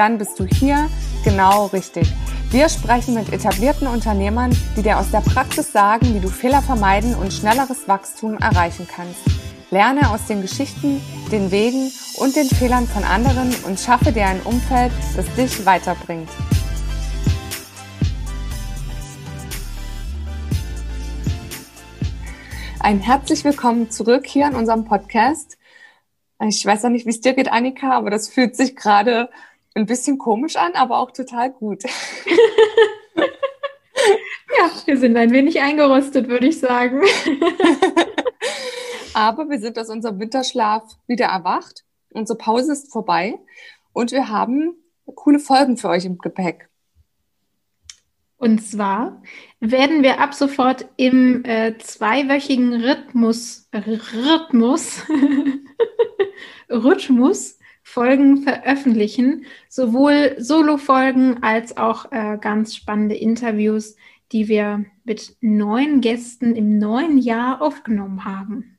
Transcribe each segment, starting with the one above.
Dann bist du hier genau richtig. Wir sprechen mit etablierten Unternehmern, die dir aus der Praxis sagen, wie du Fehler vermeiden und schnelleres Wachstum erreichen kannst. Lerne aus den Geschichten, den Wegen und den Fehlern von anderen und schaffe dir ein Umfeld, das dich weiterbringt. Ein herzlich willkommen zurück hier in unserem Podcast. Ich weiß ja nicht, wie es dir geht, Annika, aber das fühlt sich gerade ein bisschen komisch an, aber auch total gut. ja, wir sind ein wenig eingerostet, würde ich sagen. aber wir sind aus unserem Winterschlaf wieder erwacht. Unsere Pause ist vorbei und wir haben coole Folgen für euch im Gepäck. Und zwar werden wir ab sofort im äh, zweiwöchigen Rhythmus, Rhythmus, Rhythmus Folgen veröffentlichen, sowohl Solo-Folgen als auch äh, ganz spannende Interviews, die wir mit neuen Gästen im neuen Jahr aufgenommen haben.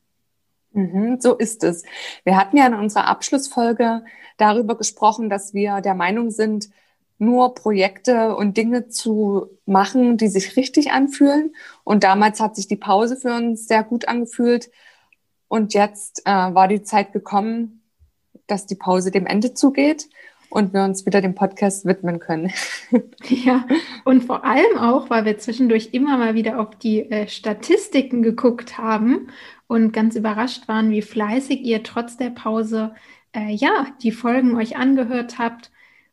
Mhm, so ist es. Wir hatten ja in unserer Abschlussfolge darüber gesprochen, dass wir der Meinung sind, nur Projekte und Dinge zu machen, die sich richtig anfühlen. Und damals hat sich die Pause für uns sehr gut angefühlt. Und jetzt äh, war die Zeit gekommen, dass die Pause dem Ende zugeht und wir uns wieder dem Podcast widmen können. Ja, und vor allem auch, weil wir zwischendurch immer mal wieder auf die äh, Statistiken geguckt haben und ganz überrascht waren, wie fleißig ihr trotz der Pause äh, ja die Folgen euch angehört habt.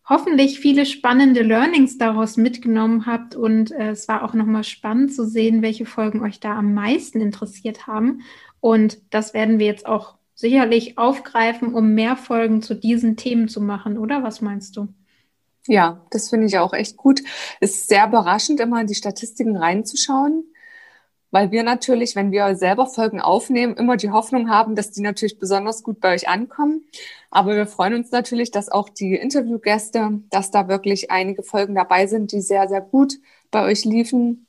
Hoffentlich viele spannende Learnings daraus mitgenommen habt und äh, es war auch nochmal spannend zu sehen, welche Folgen euch da am meisten interessiert haben. Und das werden wir jetzt auch sicherlich aufgreifen, um mehr Folgen zu diesen Themen zu machen, oder? Was meinst du? Ja, das finde ich auch echt gut. Es ist sehr überraschend, immer in die Statistiken reinzuschauen, weil wir natürlich, wenn wir selber Folgen aufnehmen, immer die Hoffnung haben, dass die natürlich besonders gut bei euch ankommen. Aber wir freuen uns natürlich, dass auch die Interviewgäste, dass da wirklich einige Folgen dabei sind, die sehr, sehr gut bei euch liefen.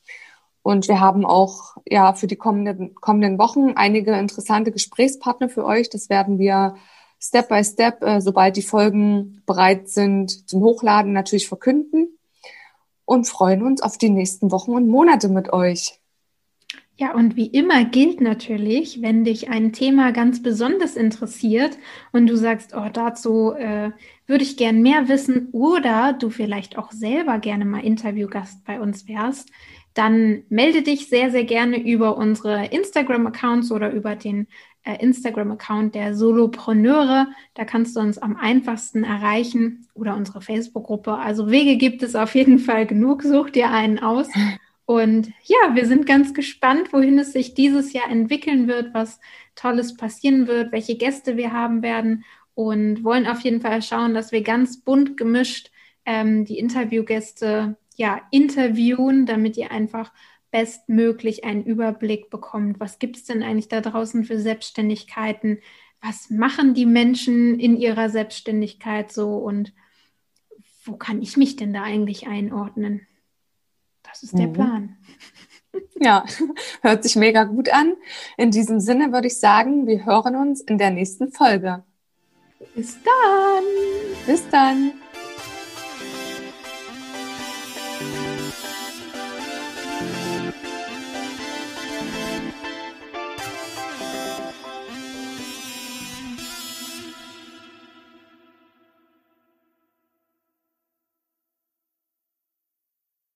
Und wir haben auch ja für die kommenden, kommenden Wochen einige interessante Gesprächspartner für euch. Das werden wir Step by Step, äh, sobald die Folgen bereit sind zum Hochladen, natürlich verkünden und freuen uns auf die nächsten Wochen und Monate mit euch. Ja, und wie immer gilt natürlich, wenn dich ein Thema ganz besonders interessiert und du sagst, oh, dazu äh, würde ich gern mehr wissen oder du vielleicht auch selber gerne mal Interviewgast bei uns wärst, dann melde dich sehr, sehr gerne über unsere Instagram-Accounts oder über den äh, Instagram-Account der Solopreneure. Da kannst du uns am einfachsten erreichen oder unsere Facebook-Gruppe. Also Wege gibt es auf jeden Fall genug. Such dir einen aus. Und ja, wir sind ganz gespannt, wohin es sich dieses Jahr entwickeln wird, was Tolles passieren wird, welche Gäste wir haben werden und wollen auf jeden Fall schauen, dass wir ganz bunt gemischt ähm, die Interviewgäste ja, interviewen, damit ihr einfach bestmöglich einen Überblick bekommt. Was gibt es denn eigentlich da draußen für Selbstständigkeiten? Was machen die Menschen in ihrer Selbstständigkeit so und wo kann ich mich denn da eigentlich einordnen? Das ist der mhm. Plan. Ja, hört sich mega gut an. In diesem Sinne würde ich sagen, wir hören uns in der nächsten Folge. Bis dann. Bis dann. Bye.